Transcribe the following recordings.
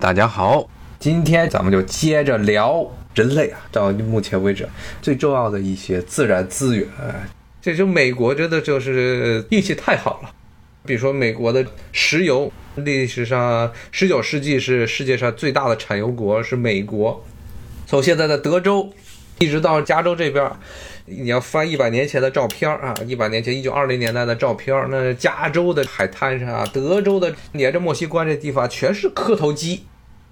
大家好，今天咱们就接着聊人类啊，到目前为止最重要的一些自然资源。这就美国真的就是运气太好了，比如说美国的石油，历史上十九世纪是世界上最大的产油国是美国，从现在的德州一直到加州这边。你要翻一百年前的照片啊，一百年前一九二零年代的照片，那加州的海滩上啊，德州的连着墨西哥这地方全是磕头机，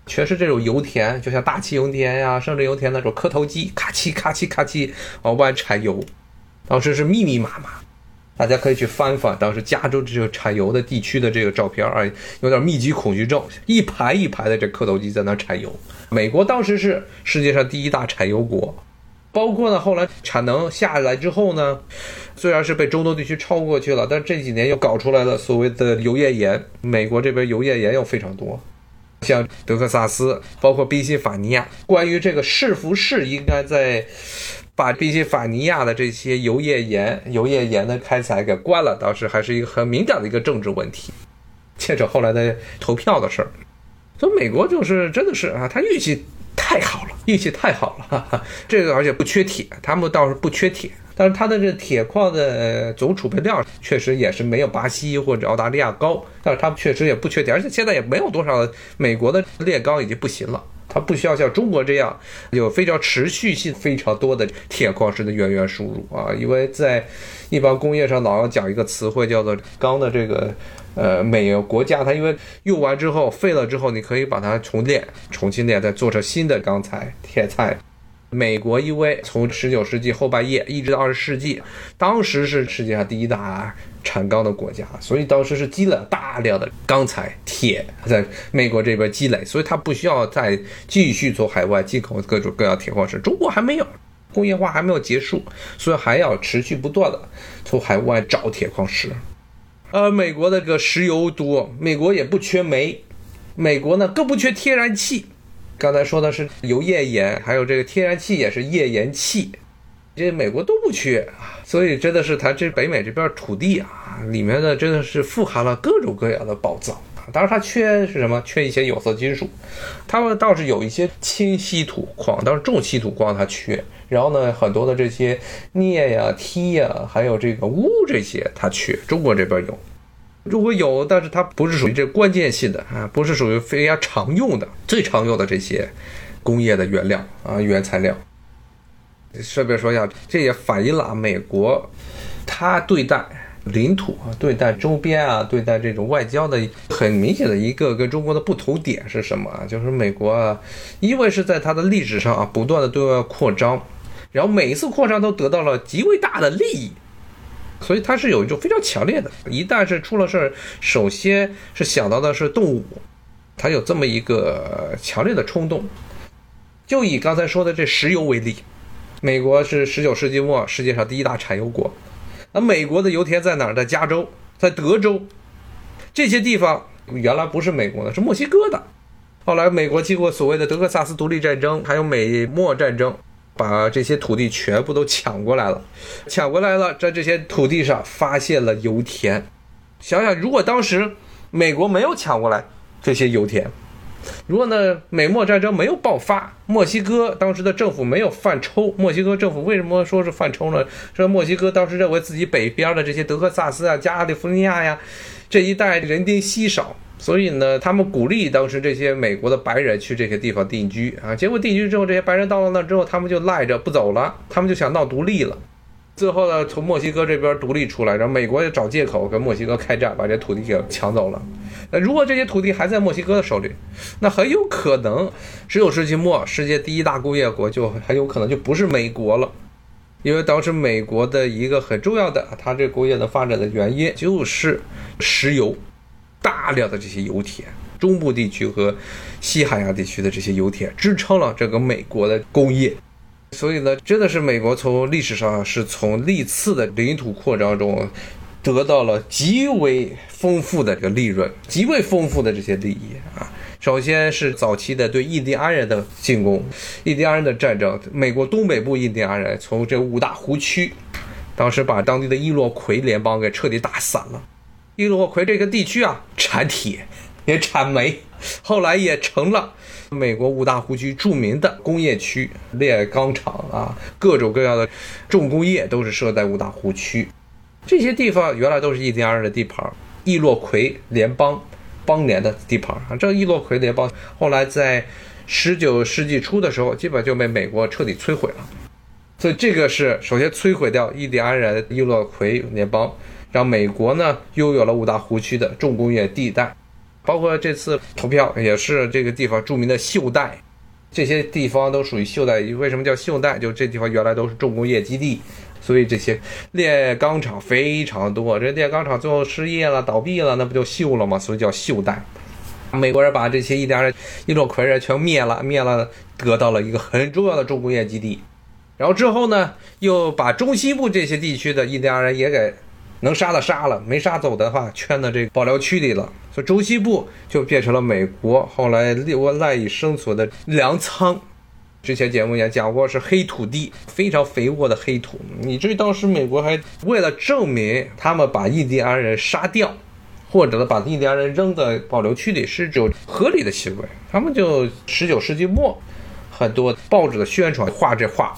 全是这种油田，就像大气油田呀、生质油田那种磕头机，咔嚓咔嚓咔嚓往外产油，当时是密密麻麻，大家可以去翻翻当时加州这个产油的地区的这个照片啊，有点密集恐惧症，一排一排的这磕头机在那产油。美国当时是世界上第一大产油国。包括呢，后来产能下来之后呢，虽然是被中东地区超过去了，但这几年又搞出来了所谓的油页岩。美国这边油页岩又非常多，像德克萨斯，包括宾夕法尼亚。关于这个是不是应该在把宾夕法尼亚的这些油页岩、油页岩的开采给关了，倒是还是一个很敏感的一个政治问题，牵扯后来的投票的事儿。所以美国就是真的是啊，他运气。太好了，运气太好了，哈哈，这个而且不缺铁，他们倒是不缺铁，但是它的这铁矿的总储备量确实也是没有巴西或者澳大利亚高，但是它确实也不缺铁，而且现在也没有多少美国的炼钢已经不行了，它不需要像中国这样有非常持续性非常多的铁矿石的源源输入啊，因为在一般工业上老要讲一个词汇叫做钢的这个。呃，每个国家它因为用完之后废了之后，你可以把它重炼、重新炼，再做成新的钢材、铁材。美国因为从十九世纪后半叶一直到二十世纪，当时是世界上第一大产钢的国家，所以当时是积累了大量的钢材、铁在美国这边积累，所以它不需要再继续从海外进口各种各样铁矿石。中国还没有工业化还没有结束，所以还要持续不断的从海外找铁矿石。呃，美国那个石油多，美国也不缺煤，美国呢更不缺天然气。刚才说的是油页岩，还有这个天然气也是页岩气，这美国都不缺啊。所以真的是它这北美这片土地啊，里面的真的是富含了各种各样的宝藏。当然它缺是什么？缺一些有色金属。他们倒是有一些轻稀土矿，但是重稀土矿它缺。然后呢，很多的这些镍呀、锑呀，还有这个钨这些，它缺。中国这边有，如果有，但是它不是属于这关键性的啊，不是属于非常常用的、最常用的这些工业的原料啊、原材料。顺便说一下，这也反映了美国它对待领土啊、对待周边啊、对待这种外交的很明显的一个跟中国的不同点是什么啊？就是美国啊，因为是在它的历史上啊，不断的对外扩张。然后每一次扩张都得到了极为大的利益，所以它是有一种非常强烈的，一旦是出了事儿，首先是想到的是动武，它有这么一个强烈的冲动。就以刚才说的这石油为例，美国是十九世纪末世界上第一大产油国，那美国的油田在哪儿？在加州，在德州，这些地方原来不是美国的，是墨西哥的。后来美国经过所谓的德克萨斯独立战争，还有美墨战争。把这些土地全部都抢过来了，抢过来了，在这些土地上发现了油田。想想，如果当时美国没有抢过来这些油田，如果呢美墨战争没有爆发，墨西哥当时的政府没有犯抽，墨西哥政府为什么说是犯抽呢？说墨西哥当时认为自己北边的这些德克萨斯啊、加利福尼亚呀这一带人丁稀少。所以呢，他们鼓励当时这些美国的白人去这些地方定居啊。结果定居之后，这些白人到了那之后，他们就赖着不走了，他们就想闹独立了。最后呢，从墨西哥这边独立出来，然后美国也找借口跟墨西哥开战，把这土地给抢走了。那如果这些土地还在墨西哥的手里，那很有可能十九世纪末世界第一大工业国就很有可能就不是美国了，因为当时美国的一个很重要的它这工业的发展的原因就是石油。大量的这些油田，中部地区和西海岸地区的这些油田支撑了这个美国的工业，所以呢，真的是美国从历史上是从历次的领土扩张中得到了极为丰富的这个利润，极为丰富的这些利益啊。首先是早期的对印第安人的进攻，印第安人的战争，美国东北部印第安人从这五大湖区，当时把当地的伊洛魁联邦给彻底打散了。伊洛魁这个地区啊，产铁也产煤后来也成了美国五大湖区著名的工业区，炼钢厂啊，各种各样的重工业都是设在五大湖区。这些地方原来都是印第安人的地盘，易洛魁联邦邦联的地盘啊。这易洛魁联邦后来在十九世纪初的时候，基本就被美国彻底摧毁了。所以这个是首先摧毁掉印第安人易洛魁联邦，让美国呢拥有了五大湖区的重工业地带。包括这次投票也是这个地方著名的袖带，这些地方都属于袖带。为什么叫袖带？就这地方原来都是重工业基地，所以这些炼钢厂非常多。这炼钢厂最后失业了、倒闭了，那不就锈了吗？所以叫锈带。美国人把这些印第安人、印度魁人全灭了，灭了，得到了一个很重要的重工业基地。然后之后呢，又把中西部这些地区的印第安人也给。能杀的杀了，没杀走的话，圈到这个保留区里了。所以中西部就变成了美国后来我赖以生存的粮仓。之前节目也讲过，是黑土地，非常肥沃的黑土。你至于当时美国还为了证明他们把印第安人杀掉，或者呢把印第安人扔在保留区里是种合理的行为，他们就十九世纪末很多报纸的宣传画这画，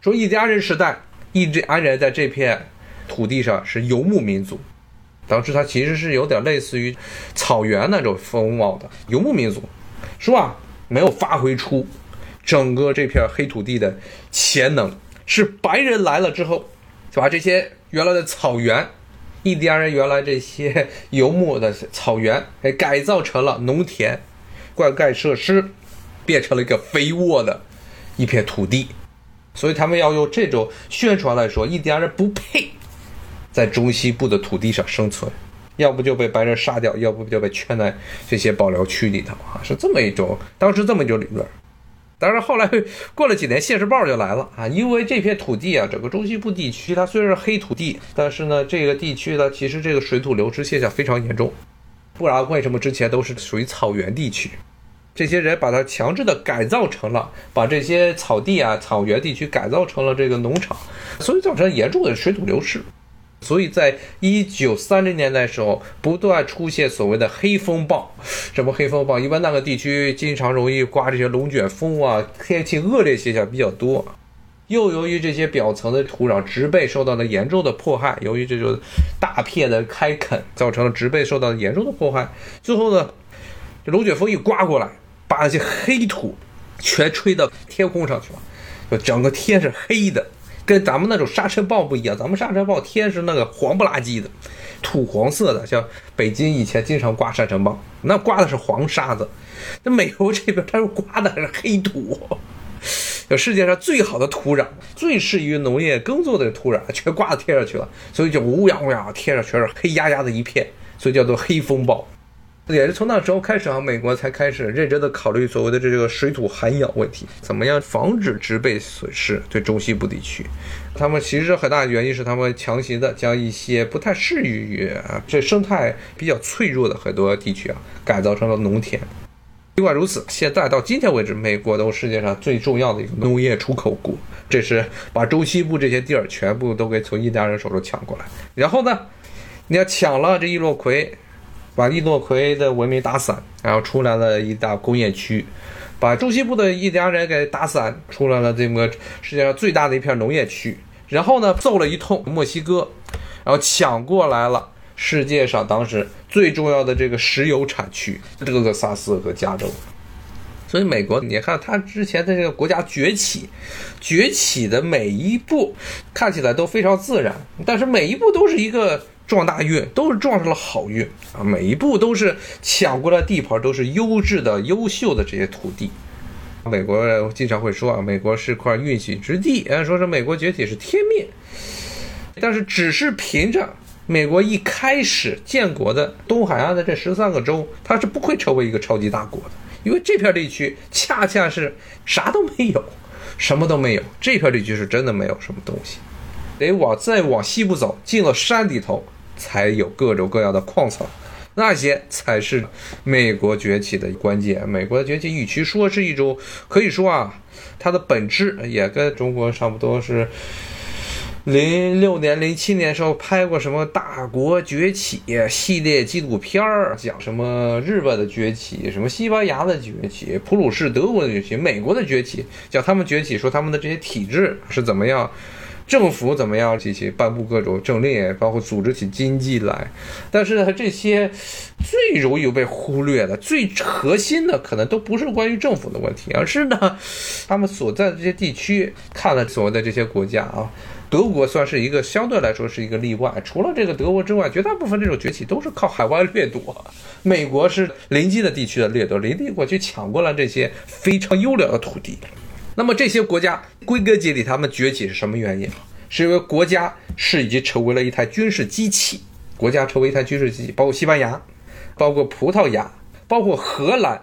说印第安人时代，印第安人在这片。土地上是游牧民族，当时它其实是有点类似于草原那种风貌的游牧民族，是吧？没有发挥出整个这片黑土地的潜能。是白人来了之后，就把这些原来的草原，印第安人原来这些游牧的草原，给改造成了农田、灌溉设施，变成了一个肥沃的一片土地。所以他们要用这种宣传来说，印第安人不配。在中西部的土地上生存，要不就被白人杀掉，要不就被圈在这些保留区里头啊，是这么一种当时这么一种理论。当然后来过了几年，《现实报》就来了啊，因为这片土地啊，整个中西部地区它虽然是黑土地，但是呢，这个地区呢，其实这个水土流失现象非常严重。不然为什么之前都是属于草原地区？这些人把它强制的改造成了，把这些草地啊、草原地区改造成了这个农场，所以造成严重的水土流失。所以在一九三零年代时候，不断出现所谓的黑风暴。什么黑风暴？一般那个地区经常容易刮这些龙卷风啊，天气恶劣现象比较多。又由于这些表层的土壤植被受到了严重的迫害，由于这种大片的开垦，造成了植被受到严重的迫害。最后呢，这龙卷风一刮过来，把那些黑土全吹到天空上去了，就整个天是黑的。跟咱们那种沙尘暴不一样，咱们沙尘暴天是那个黄不拉几的，土黄色的，像北京以前经常刮沙尘暴，那刮的是黄沙子。那美国这边它是刮的是黑土，就世界上最好的土壤，最适宜于农业耕作的土壤，全刮到天上去了，所以就乌泱乌泱，天上全是黑压压的一片，所以叫做黑风暴。也是从那时候开始啊，美国才开始认真的考虑所谓的这个水土涵养问题，怎么样防止植被损失。对中西部地区，他们其实很大的原因是他们强行的将一些不太适于啊这生态比较脆弱的很多地区啊改造成了农田。尽管如此，现在到今天为止，美国都是世界上最重要的一个农业出口国。这是把中西部这些地儿全部都给从印第安人手中抢过来，然后呢，你要抢了这一洛魁。把伊诺奎的文明打散，然后出来了一大工业区，把中西部的印第安人给打散，出来了这么个世界上最大的一片农业区。然后呢，揍了一通墨西哥，然后抢过来了世界上当时最重要的这个石油产区德克萨斯和加州。所以美国，你看他之前的这个国家崛起，崛起的每一步看起来都非常自然，但是每一步都是一个。撞大运都是撞上了好运啊！每一步都是抢过来地盘，都是优质的、优秀的这些土地。美国人经常会说啊，美国是块运气之地，哎，说是美国崛起是天命。但是只是凭着美国一开始建国的东海岸的这十三个州，它是不会成为一个超级大国的，因为这片地区恰恰是啥都没有，什么都没有。这片地区是真的没有什么东西，得往再往西部走，进了山里头。才有各种各样的矿藏，那些才是美国崛起的关键。美国的崛起与其说是一种，可以说啊，它的本质也跟中国差不多，是零六年、零七年时候拍过什么《大国崛起》系列纪录片儿，讲什么日本的崛起、什么西班牙的崛起、普鲁士德国的崛起、美国的崛起，讲他们崛起，说他们的这些体制是怎么样。政府怎么样进行颁布各种政令，包括组织起经济来，但是呢，这些最容易被忽略的、最核心的，可能都不是关于政府的问题，而是呢，他们所在的这些地区，看了所谓的这些国家啊，德国算是一个相对来说是一个例外。除了这个德国之外，绝大部分这种崛起都是靠海外掠夺。美国是邻近的地区的掠夺，邻近过去抢过来这些非常优良的土地。那么这些国家归根结底，他们崛起是什么原因？是因为国家是已经成为了一台军事机器，国家成为一台军事机器，包括西班牙，包括葡萄牙，包括荷兰。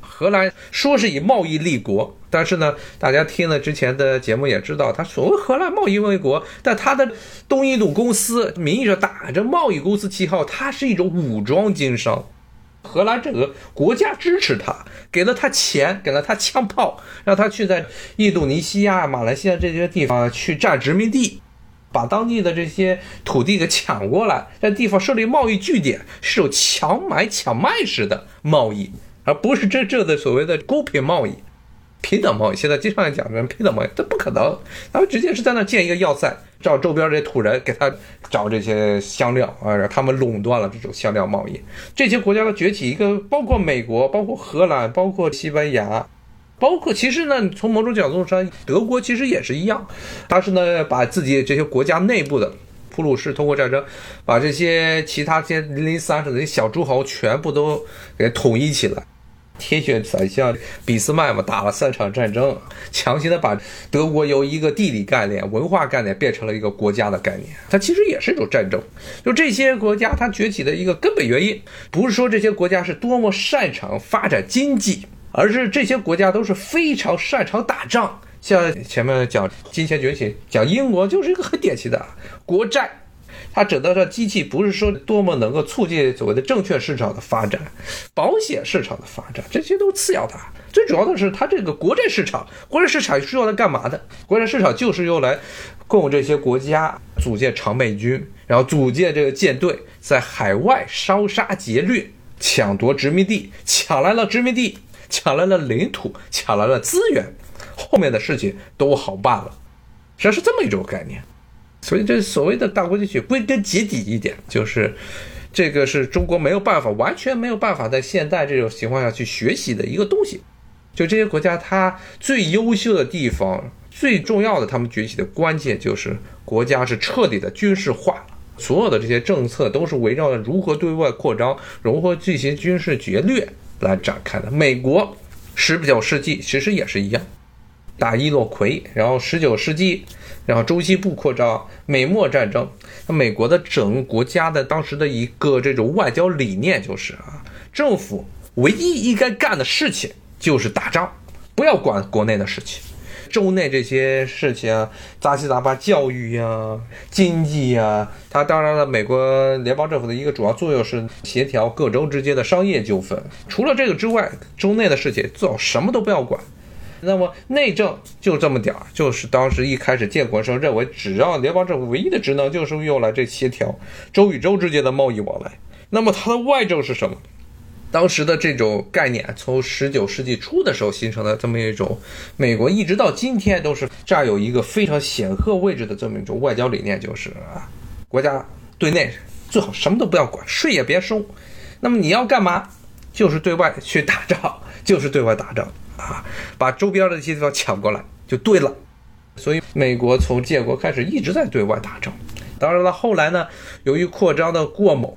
荷兰说是以贸易立国，但是呢，大家听了之前的节目也知道，它所谓荷兰贸易为国，但它的东印度公司名义上打着贸易公司旗号，它是一种武装经商。荷兰整个国家支持他，给了他钱，给了他枪炮，让他去在印度尼西亚、马来西亚这些地方去占殖民地，把当地的这些土地给抢过来，在地方设立贸易据点，是有强买强卖式的贸易，而不是真正的所谓的公平贸易。平等贸易，现在经常讲什么平等贸易，这不可能。他们直接是在那建一个要塞，找周边这土人给他找这些香料啊，让他们垄断了这种香料贸易。这些国家的崛起，一个包括美国，包括荷兰，包括西班牙，包括其实呢，从某种角度上，德国其实也是一样。他是呢，把自己这些国家内部的普鲁士通过战争，把这些其他这些零零散散的些小诸侯全部都给统一起来。铁血宰相俾斯麦嘛，打了三场战争，强行的把德国由一个地理概念、文化概念变成了一个国家的概念。它其实也是一种战争。就这些国家它崛起的一个根本原因，不是说这些国家是多么擅长发展经济，而是这些国家都是非常擅长打仗。像前面讲金钱崛起，讲英国就是一个很典型的国债。它整个的机器不是说多么能够促进所谓的证券市场的发展、保险市场的发展，这些都是次要的。最主要的是它这个国债市场，国债市场是用来干嘛的？国债市场就是用来供这些国家组建常备军，然后组建这个舰队，在海外烧杀劫掠、抢夺殖民地，抢来了殖民地，抢来了领土，抢来了资源，后面的事情都好办了，实际上是这么一种概念。所以，这所谓的大国崛起，归根结底一点，就是这个是中国没有办法，完全没有办法在现代这种情况下去学习的一个东西。就这些国家，它最优秀的地方，最重要的，他们崛起的关键就是国家是彻底的军事化，所有的这些政策都是围绕着如何对外扩张，如何进行军事劫掠来展开的。美国十九世纪其实也是一样，打伊洛奎，然后十九世纪。然后中西部扩张，美墨战争，那美国的整个国家的当时的一个这种外交理念就是啊，政府唯一应该干的事情就是打仗，不要管国内的事情，州内这些事情啊，杂七杂八教育呀、经济呀，它当然了，美国联邦政府的一个主要作用是协调各州之间的商业纠纷，除了这个之外，州内的事情最好什么都不要管。那么内政就这么点儿，就是当时一开始建国时候认为，只要联邦政府唯一的职能就是用来这协调州与州之间的贸易往来。那么它的外政是什么？当时的这种概念，从十九世纪初的时候形成的这么一种，美国一直到今天都是占有一个非常显赫位置的这么一种外交理念，就是啊，国家对内最好什么都不要管，税也别收。那么你要干嘛？就是对外去打仗，就是对外打仗。啊，把周边的这些地方抢过来就对了，所以美国从建国开始一直在对外打仗。当然了，后来呢，由于扩张的过猛，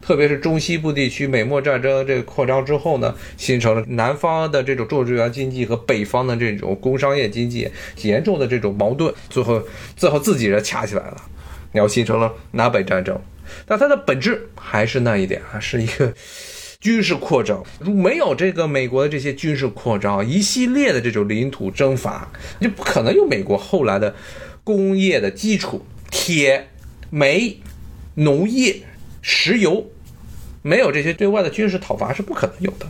特别是中西部地区美墨战争这个扩张之后呢，形成了南方的这种种植园经济和北方的这种工商业经济严重的这种矛盾，最后最后自己人掐起来了，然后形成了南北战争。但它的本质还是那一点啊，是一个。军事扩张，如没有这个美国的这些军事扩张，一系列的这种领土征伐，就不可能有美国后来的工业的基础，铁、煤、农业、石油，没有这些对外的军事讨伐是不可能有的。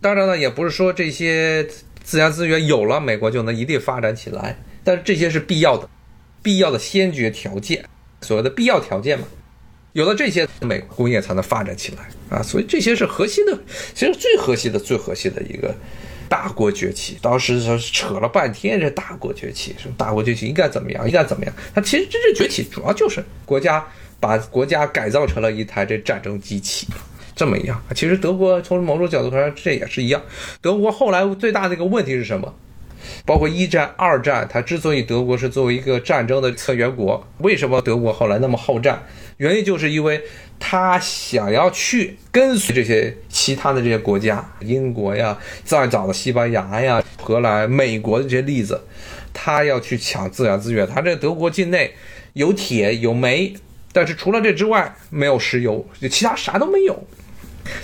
当然了，也不是说这些自然资源有了，美国就能一定发展起来，但是这些是必要的。必要的先决条件，所谓的必要条件嘛。有了这些，美国工业才能发展起来啊！所以这些是核心的，其实最核心的、最核心的一个大国崛起。当时说扯了半天，这大国崛起，什么大国崛起应该怎么样，应该怎么样？它其实真正崛起主要就是国家把国家改造成了一台这战争机器，这么一样。其实德国从某种角度上这也是一样。德国后来最大的一个问题是什么？包括一战、二战，它之所以德国是作为一个战争的策源国，为什么德国后来那么好战？原因就是因为他想要去跟随这些其他的这些国家，英国呀、再早的西班牙呀、荷兰、美国的这些例子，他要去抢自然资源。他这德国境内有铁有煤，但是除了这之外没有石油，就其他啥都没有。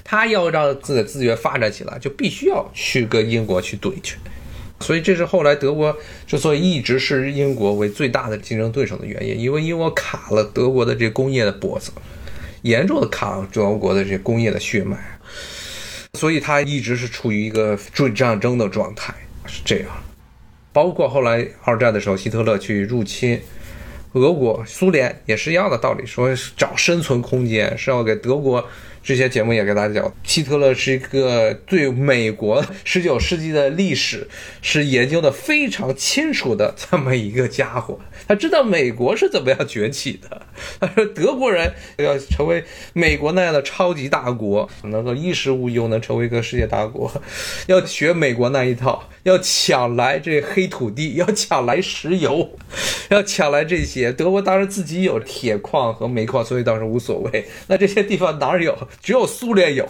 他要让自己的资源发展起来，就必须要去跟英国去怼去。所以这是后来德国之所以一直视英国为最大的竞争对手的原因，因为英国卡了德国的这工业的脖子，严重的卡了德国的这工业的血脉，所以它一直是处于一个准战争的状态，是这样。包括后来二战的时候，希特勒去入侵俄国、苏联，也是一样的道理，说找生存空间是要给德国。这些节目也给大家讲，希特勒是一个对美国 十九世纪的历史是研究的非常清楚的这么一个家伙。他知道美国是怎么样崛起的。他说德国人要成为美国那样的超级大国，能够衣食无忧，能成为一个世界大国，要学美国那一套，要抢来这黑土地，要抢来石油，要抢来这些。德国当然自己有铁矿和煤矿，所以倒是无所谓。那这些地方哪儿有？只有苏联有，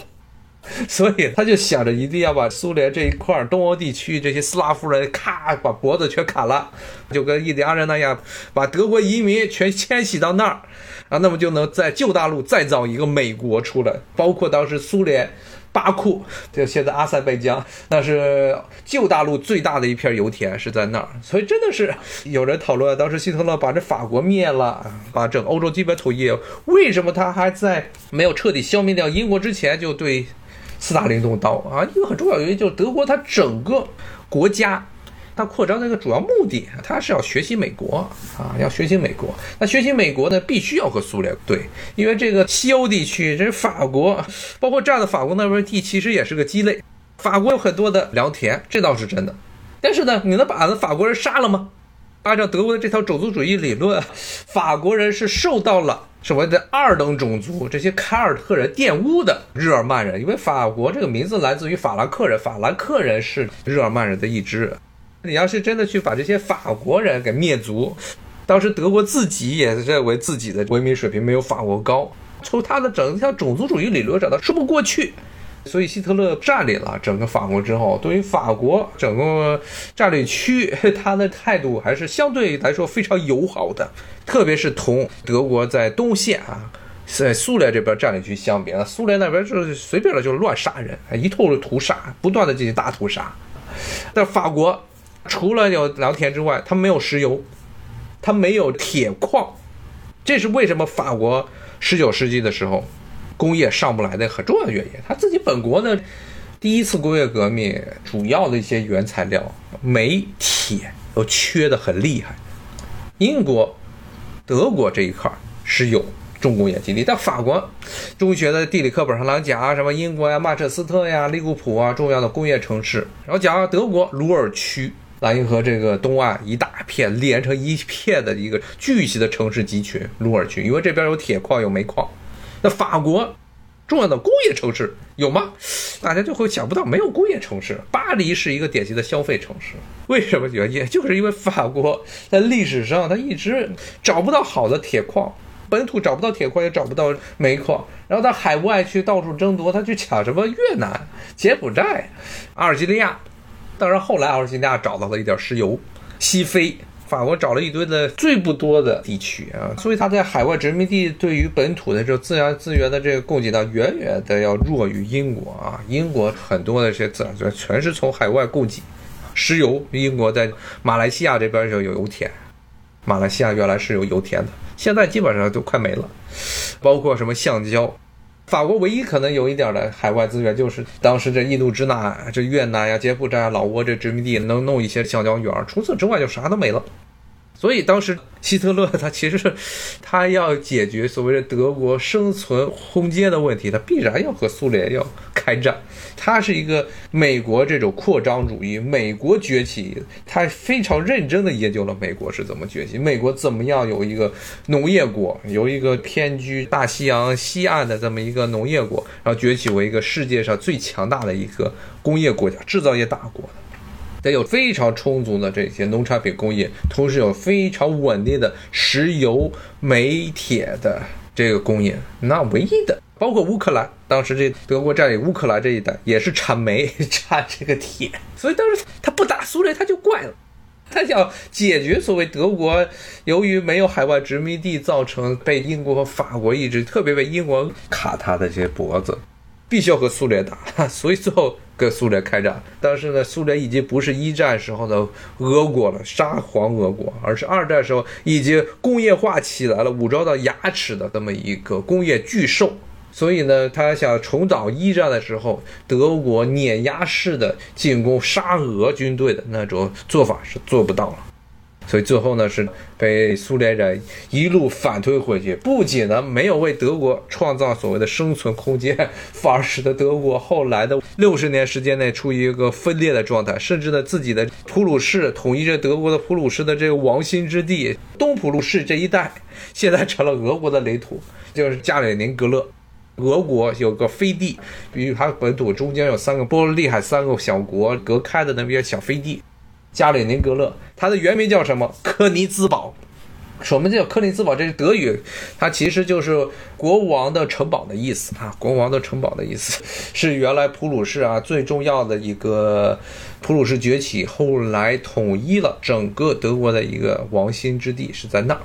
所以他就想着一定要把苏联这一块东欧地区这些斯拉夫人，咔把脖子全砍了，就跟印第安人那样，把德国移民全迁徙到那儿啊，那么就能在旧大陆再造一个美国出来，包括当时苏联。巴库，就现在阿塞拜疆，那是旧大陆最大的一片油田，是在那儿。所以真的是有人讨论，当时希特勒把这法国灭了，把整个欧洲基本统一，为什么他还在没有彻底消灭掉英国之前就对斯大林动刀啊？一个很重要原因就是德国它整个国家。它扩张的一个主要目的，它是要学习美国啊，要学习美国。那学习美国呢，必须要和苏联对，因为这个西欧地区，这是法国，包括这样的法国那边地，其实也是个鸡肋。法国有很多的良田，这倒是真的。但是呢，你能把那法国人杀了吗？按照德国的这套种族主义理论，法国人是受到了所谓的二等种族这些凯尔特人玷污的日耳曼人，因为法国这个名字来自于法兰克人，法兰克人是日耳曼人的一支。你要是真的去把这些法国人给灭族，当时德国自己也认为自己的文明水平没有法国高，从他的整条种族主义理论上，他说不过去。所以希特勒占领了整个法国之后，对于法国整个战略区，他的态度还是相对来说非常友好的，特别是同德国在东线啊，在苏联这边战略区相比啊，苏联那边就是随便的就乱杀人，一通屠杀，不断的进行大屠杀，但法国。除了有良田之外，它没有石油，它没有铁矿，这是为什么法国十九世纪的时候工业上不来的很重要的原因。它自己本国呢，第一次工业革命主要的一些原材料煤、铁都缺的很厉害。英国、德国这一块是有重工业基地，但法国中学的地理课本上老讲啊，什么英国呀、曼彻斯特呀、利物浦啊，重要的工业城市，然后讲德国鲁尔区。莱茵河这个东岸一大片连成一片的一个巨型的城市集群——鲁尔区，因为这边有铁矿有煤矿。那法国重要的工业城市有吗？大家就会想不到，没有工业城市。巴黎是一个典型的消费城市，为什么原因？就是因为法国在历史上它一直找不到好的铁矿，本土找不到铁矿，也找不到煤矿，然后到海外去到处争夺，他去抢什么越南、柬埔寨、阿尔及利亚。当然，后来阿尔及利亚找到了一点石油，西非法国找了一堆的最不多的地区啊，所以他在海外殖民地对于本土的这自然资源的这个供给呢，远远的要弱于英国啊。英国很多的这些自然资源全是从海外供给，石油，英国在马来西亚这边就有油田，马来西亚原来是有油田的，现在基本上都快没了，包括什么橡胶。法国唯一可能有一点的海外资源，就是当时这印度支那、这越南呀、柬埔寨、老挝这殖民地能弄一些橡胶园，除此之外就啥都没了。所以当时希特勒他其实是他要解决所谓的德国生存空间的问题，他必然要和苏联要开战。他是一个美国这种扩张主义，美国崛起，他非常认真的研究了美国是怎么崛起，美国怎么样有一个农业国，有一个偏居大西洋西岸的这么一个农业国，然后崛起为一个世界上最强大的一个工业国家、制造业大国。得有非常充足的这些农产品供应，同时有非常稳定的石油、煤、铁的这个供应。那唯一的，包括乌克兰，当时这德国占领乌克兰这一带也是产煤、产这个铁。所以当时他不打苏联，他就怪了。他想解决所谓德国由于没有海外殖民地，造成被英国和法国一直特别被英国卡他的这些脖子。必须要和苏联打，所以最后跟苏联开战。但是呢，苏联已经不是一战时候的俄国了，沙皇俄国，而是二战时候已经工业化起来了、武装到牙齿的这么一个工业巨兽。所以呢，他想重蹈一战的时候德国碾压式的进攻沙俄军队的那种做法是做不到了。所以最后呢，是被苏联人一路反推回去，不仅呢没有为德国创造所谓的生存空间，反而使得德国后来的六十年时间内处于一个分裂的状态，甚至呢自己的普鲁士统一着德国的普鲁士的这个王心之地东普鲁士这一带，现在成了俄国的领土，就是加里宁格勒。俄国有个飞地，比如它本土中间有三个波罗的海三个小国隔开的那边小飞地。加里宁格勒，它的原名叫什么？科尼兹堡。什么叫科尼兹堡？这是德语，它其实就是国王的城堡的意思啊。国王的城堡的意思是原来普鲁士啊最重要的一个普鲁士崛起，后来统一了整个德国的一个王心之地是在那儿。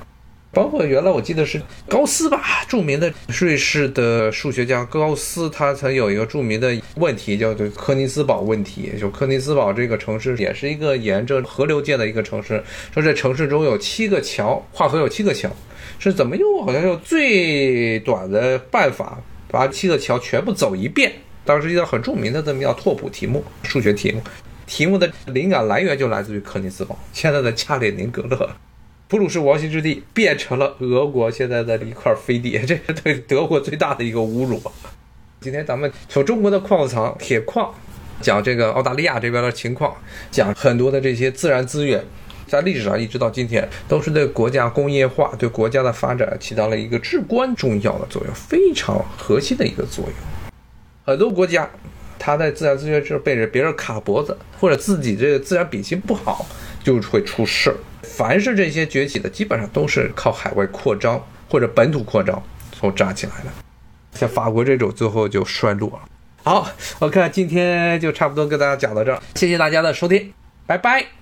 包括原来我记得是高斯吧，著名的瑞士的数学家高斯，他曾有一个著名的问题叫做科尼斯堡问题。就科尼斯堡这个城市也是一个沿着河流建的一个城市，说这城市中有七个桥，跨河有七个桥，是怎么用？好像用最短的办法把七个桥全部走一遍。当时一道很著名的这么叫拓扑题目，数学题目，题目的灵感来源就来自于科尼斯堡，现在的加里宁格勒。普鲁士王心之地变成了俄国现在的一块飞地，这是对德国最大的一个侮辱。今天咱们从中国的矿藏、铁矿，讲这个澳大利亚这边的情况，讲很多的这些自然资源，在历史上一直到今天，都是对国家工业化、对国家的发展起到了一个至关重要的作用，非常核心的一个作用。很多国家，它在自然资源上被人别人卡脖子，或者自己这个自然比心不好，就会出事儿。凡是这些崛起的，基本上都是靠海外扩张或者本土扩张所扎起来的。像法国这种，最后就衰落了。好，我看今天就差不多跟大家讲到这儿，谢谢大家的收听，拜拜。